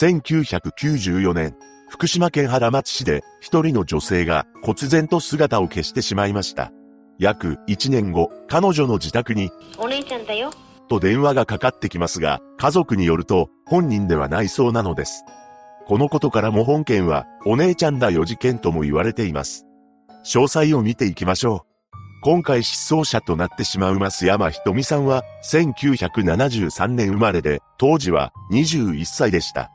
1994年、福島県原町市で一人の女性が忽然と姿を消してしまいました。約1年後、彼女の自宅に、お姉ちゃんだよ。と電話がかかってきますが、家族によると本人ではないそうなのです。このことからも本件は、お姉ちゃんだよ事件とも言われています。詳細を見ていきましょう。今回失踪者となってしまう増山ひとみさんは、1973年生まれで、当時は21歳でした。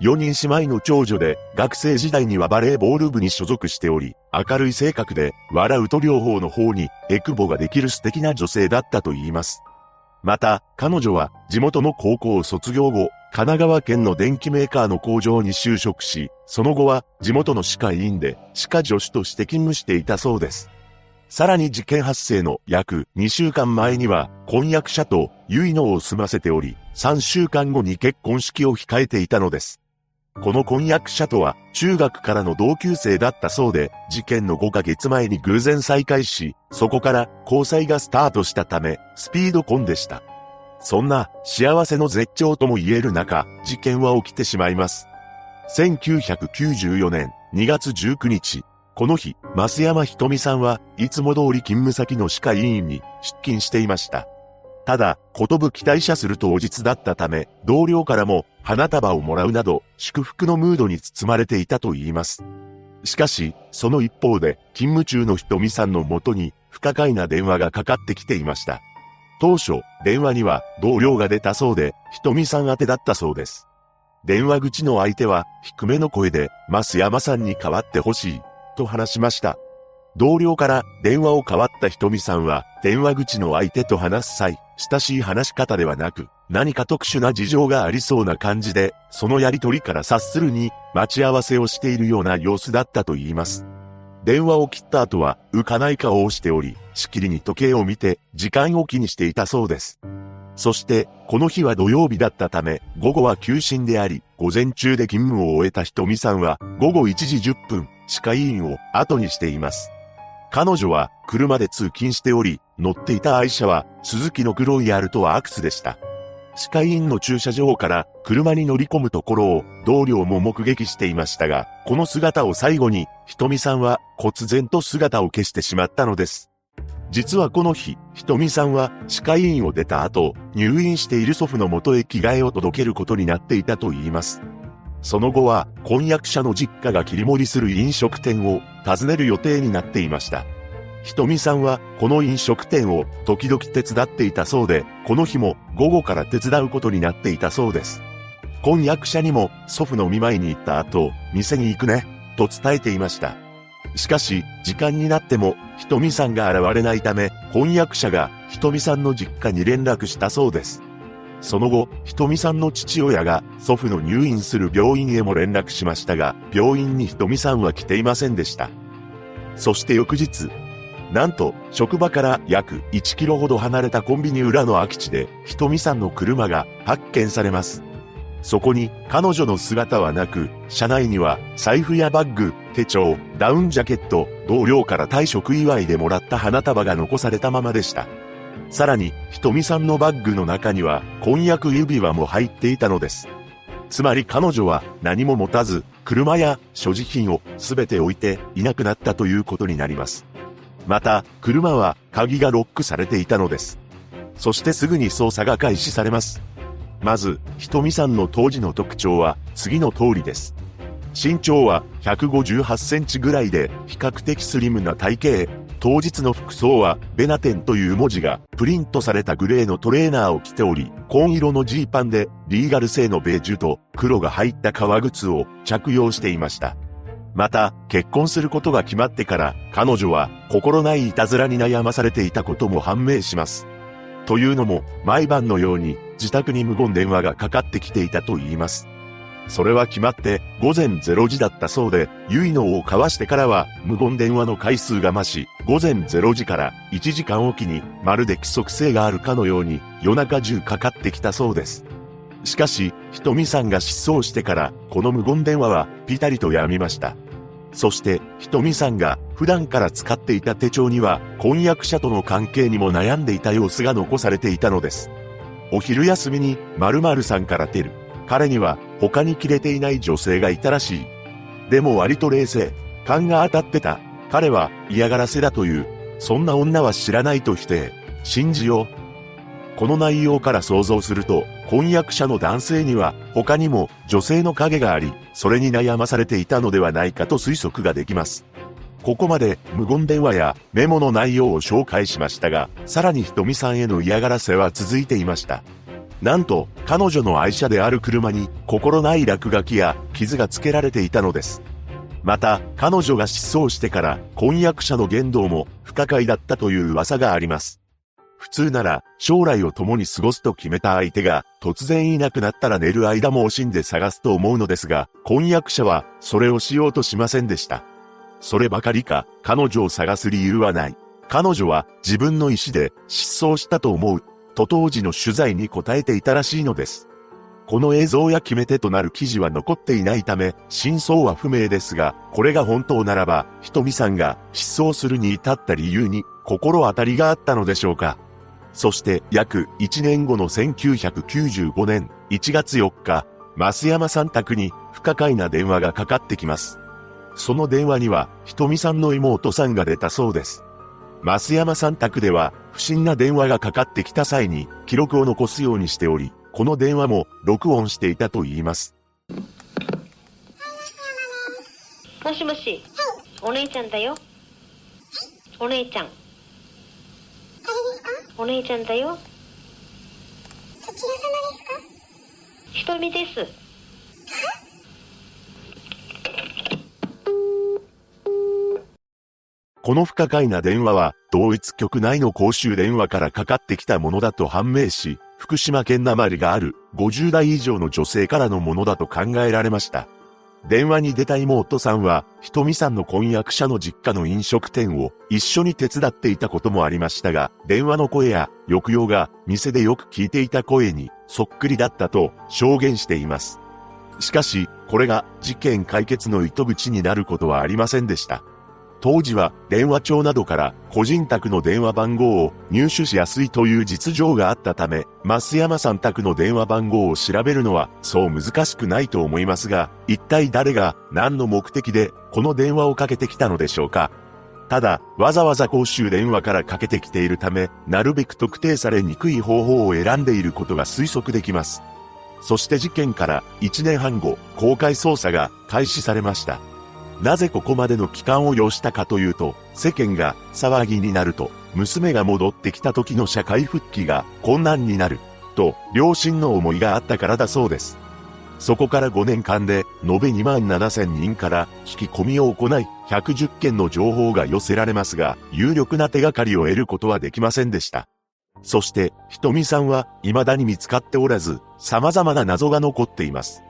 4人姉妹の長女で、学生時代にはバレーボール部に所属しており、明るい性格で、笑うと療法の方に、エクボができる素敵な女性だったと言います。また、彼女は、地元の高校を卒業後、神奈川県の電機メーカーの工場に就職し、その後は、地元の歯科医院で、歯科助手として勤務していたそうです。さらに事件発生の約2週間前には、婚約者と結納を済ませており、3週間後に結婚式を控えていたのです。この婚約者とは中学からの同級生だったそうで、事件の5ヶ月前に偶然再会し、そこから交際がスタートしたため、スピード婚でした。そんな幸せの絶頂とも言える中、事件は起きてしまいます。1994年2月19日、この日、増山ひとみさんはいつも通り勤務先の歯科医院に出勤していました。ただ、ことぶ期待者する当日だったため、同僚からも花束をもらうなど、祝福のムードに包まれていたと言います。しかし、その一方で、勤務中のひとみさんのもとに、不可解な電話がかかってきていました。当初、電話には同僚が出たそうで、ひとみさん宛てだったそうです。電話口の相手は、低めの声で、増山さんに代わってほしい、と話しました。同僚から電話を代わったひとみさんは、電話口の相手と話す際、親しい話し方ではなく、何か特殊な事情がありそうな感じで、そのやりとりから察するに、待ち合わせをしているような様子だったと言います。電話を切った後は、浮かない顔をしており、しきりに時計を見て、時間を気にしていたそうです。そして、この日は土曜日だったため、午後は休診であり、午前中で勤務を終えたひとみさんは、午後1時10分、歯科医院を後にしています。彼女は車で通勤しており、乗っていた愛車は鈴木の黒いアルトワアクスでした。歯科医院の駐車場から車に乗り込むところを同僚も目撃していましたが、この姿を最後に、ひとみさんは忽然と姿を消してしまったのです。実はこの日、ひとみさんは歯科医院を出た後、入院している祖父の元へ着替えを届けることになっていたと言います。その後は、婚約者の実家が切り盛りする飲食店を訪ねる予定になっていました。ひとみさんは、この飲食店を時々手伝っていたそうで、この日も午後から手伝うことになっていたそうです。婚約者にも祖父の見舞いに行った後、店に行くね、と伝えていました。しかし、時間になっても、ひとみさんが現れないため、婚約者がひとみさんの実家に連絡したそうです。その後、ひとみさんの父親が祖父の入院する病院へも連絡しましたが、病院にひとみさんは来ていませんでした。そして翌日、なんと、職場から約1キロほど離れたコンビニ裏の空き地で、ひとみさんの車が発見されます。そこに彼女の姿はなく、車内には財布やバッグ、手帳、ダウンジャケット、同僚から退職祝いでもらった花束が残されたままでした。さらに、ひとみさんのバッグの中には婚約指輪も入っていたのです。つまり彼女は何も持たず、車や所持品をすべて置いていなくなったということになります。また、車は鍵がロックされていたのです。そしてすぐに捜査が開始されます。まず、ひとみさんの当時の特徴は次の通りです。身長は158センチぐらいで比較的スリムな体型。当日の服装はベナテンという文字がプリントされたグレーのトレーナーを着ており、紺色のジーパンでリーガル製のベージュと黒が入った革靴を着用していました。また、結婚することが決まってから、彼女は心ないいたずらに悩まされていたことも判明します。というのも、毎晩のように自宅に無言電話がかかってきていたと言います。それは決まって午前0時だったそうで、結納を交わしてからは無言電話の回数が増し、午前0時から1時間おきにまるで規則性があるかのように夜中中かかってきたそうです。しかし、ひとみさんが失踪してから、この無言電話はピタリと止みました。そして、ひとみさんが普段から使っていた手帳には、婚約者との関係にも悩んでいた様子が残されていたのです。お昼休みに〇〇さんから出る。彼には他に切れていない女性がいたらしい。でも割と冷静。勘が当たってた。彼は嫌がらせだという。そんな女は知らないと否定。信じよう。この内容から想像すると、婚約者の男性には他にも女性の影があり、それに悩まされていたのではないかと推測ができます。ここまで無言電話やメモの内容を紹介しましたが、さらにひとみさんへの嫌がらせは続いていました。なんと、彼女の愛車である車に心ない落書きや傷がつけられていたのです。また、彼女が失踪してから婚約者の言動も不可解だったという噂があります。普通なら将来を共に過ごすと決めた相手が突然いなくなったら寝る間も惜しんで探すと思うのですが、婚約者はそれをしようとしませんでした。そればかりか、彼女を探す理由はない。彼女は自分の意思で失踪したと思う、と当時の取材に答えていたらしいのです。この映像や決め手となる記事は残っていないため、真相は不明ですが、これが本当ならば、ひとみさんが失踪するに至った理由に心当たりがあったのでしょうか。そして約1年後の1995年1月4日、増山さん宅に不可解な電話がかかってきます。その電話には、ひとみさんの妹さんが出たそうです。増山さん宅では、不審な電話がかかってきた際に、記録を残すようにしており、この電話も録音していたと言います。もしもし、お姉ちゃんだよ。お姉ちゃん。お姉ちゃんだよ。そちら様ですかひとみです。この不可解な電話は、同一局内の公衆電話からかかってきたものだと判明し、福島県なまりがある50代以上の女性からのものだと考えられました。電話に出た妹さんは、ひとみさんの婚約者の実家の飲食店を一緒に手伝っていたこともありましたが、電話の声や抑揚が店でよく聞いていた声にそっくりだったと証言しています。しかし、これが事件解決の糸口になることはありませんでした。当時は電話帳などから個人宅の電話番号を入手しやすいという実情があったため、増山さん宅の電話番号を調べるのはそう難しくないと思いますが、一体誰が何の目的でこの電話をかけてきたのでしょうかただ、わざわざ公衆電話からかけてきているため、なるべく特定されにくい方法を選んでいることが推測できます。そして事件から1年半後、公開捜査が開始されました。なぜここまでの期間を要したかというと、世間が騒ぎになると、娘が戻ってきた時の社会復帰が困難になる、と両親の思いがあったからだそうです。そこから5年間で延べ2万7千人から聞き込みを行い、110件の情報が寄せられますが、有力な手がかりを得ることはできませんでした。そして、ひとみさんは未だに見つかっておらず、様々な謎が残っています。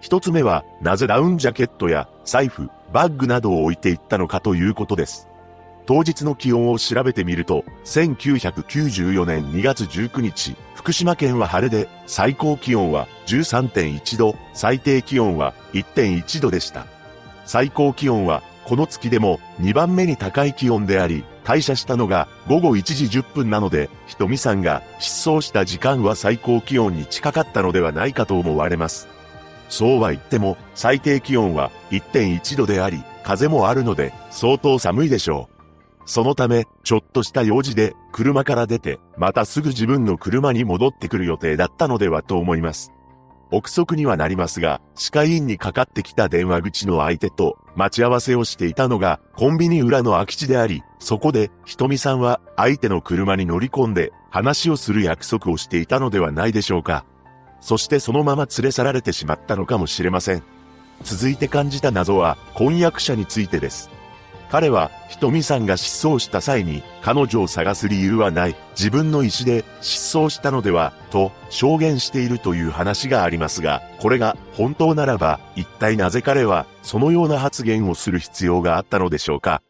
一つ目は、なぜダウンジャケットや財布、バッグなどを置いていったのかということです。当日の気温を調べてみると、1994年2月19日、福島県は晴れで、最高気温は13.1度、最低気温は1.1度でした。最高気温は、この月でも2番目に高い気温であり、退社したのが午後1時10分なので、ひとみさんが失踪した時間は最高気温に近かったのではないかと思われます。そうは言っても、最低気温は1.1度であり、風もあるので、相当寒いでしょう。そのため、ちょっとした用事で、車から出て、またすぐ自分の車に戻ってくる予定だったのではと思います。憶測にはなりますが、歯科医院にかかってきた電話口の相手と待ち合わせをしていたのがコンビニ裏の空き地であり、そこでひとみさんは相手の車に乗り込んで話をする約束をしていたのではないでしょうか。そしてそのまま連れ去られてしまったのかもしれません。続いて感じた謎は婚約者についてです。彼は、ひとみさんが失踪した際に、彼女を探す理由はない、自分の意思で失踪したのでは、と証言しているという話がありますが、これが本当ならば、一体なぜ彼は、そのような発言をする必要があったのでしょうか。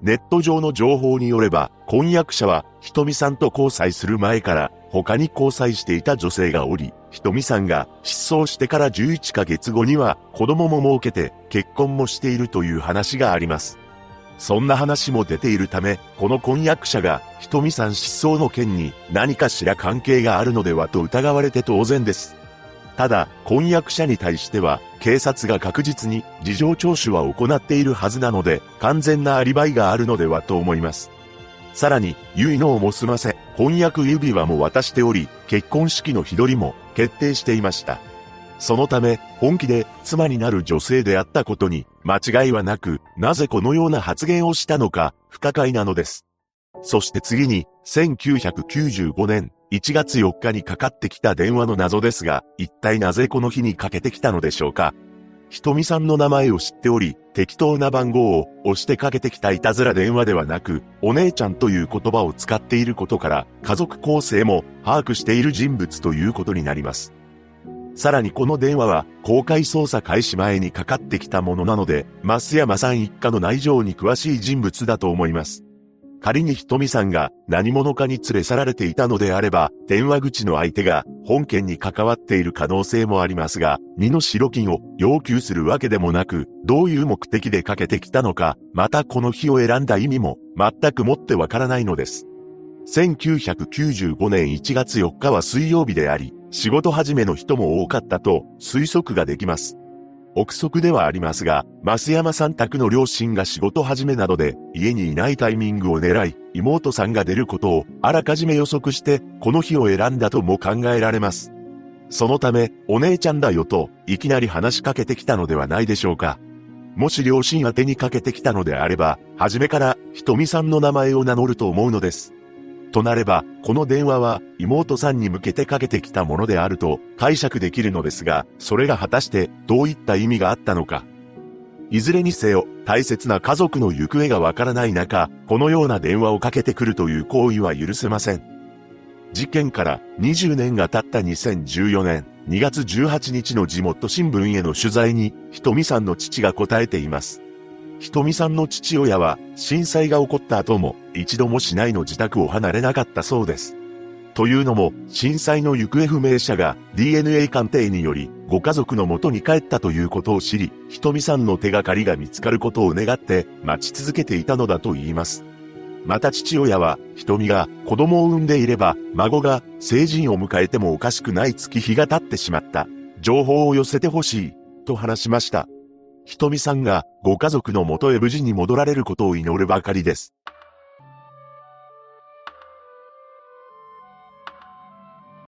ネット上の情報によれば、婚約者は、ひとみさんと交際する前から、他に交際していた女性がおり、ひとみさんが失踪してから11ヶ月後には、子供も設けて、結婚もしているという話があります。そんな話も出ているため、この婚約者が、ひとみさん失踪の件に何かしら関係があるのではと疑われて当然です。ただ、婚約者に対しては、警察が確実に事情聴取は行っているはずなので、完全なアリバイがあるのではと思います。さらに、結納も済ませ、婚約指輪も渡しており、結婚式の日取りも決定していました。そのため、本気で妻になる女性であったことに間違いはなく、なぜこのような発言をしたのか不可解なのです。そして次に、1995年1月4日にかかってきた電話の謎ですが、一体なぜこの日にかけてきたのでしょうかひとみさんの名前を知っており、適当な番号を押してかけてきたいたずら電話ではなく、お姉ちゃんという言葉を使っていることから、家族構成も把握している人物ということになります。さらにこの電話は公開捜査開始前にかかってきたものなので、増山さん一家の内情に詳しい人物だと思います。仮にひとみさんが何者かに連れ去られていたのであれば、電話口の相手が本件に関わっている可能性もありますが、身の代金を要求するわけでもなく、どういう目的でかけてきたのか、またこの日を選んだ意味も全くもってわからないのです。1995年1月4日は水曜日であり、仕事始めの人も多かったと推測ができます。憶測ではありますが、増山さん宅の両親が仕事始めなどで家にいないタイミングを狙い、妹さんが出ることをあらかじめ予測して、この日を選んだとも考えられます。そのため、お姉ちゃんだよと、いきなり話しかけてきたのではないでしょうか。もし両親宛てにかけてきたのであれば、初めから、ひとみさんの名前を名乗ると思うのです。となれば、この電話は妹さんに向けてかけてきたものであると解釈できるのですが、それが果たしてどういった意味があったのか。いずれにせよ、大切な家族の行方がわからない中、このような電話をかけてくるという行為は許せません。事件から20年が経った2014年2月18日の地元新聞への取材に、ひとみさんの父が答えています。ひとみさんの父親は震災が起こった後も一度も市内の自宅を離れなかったそうです。というのも、震災の行方不明者が DNA 鑑定によりご家族の元に帰ったということを知り、ひとみさんの手がかりが見つかることを願って待ち続けていたのだと言います。また父親は、ひとみが子供を産んでいれば、孫が成人を迎えてもおかしくない月日が経ってしまった。情報を寄せてほしい、と話しました。ひとみさんがご家族の元へ無事に戻られることを祈るばかりです。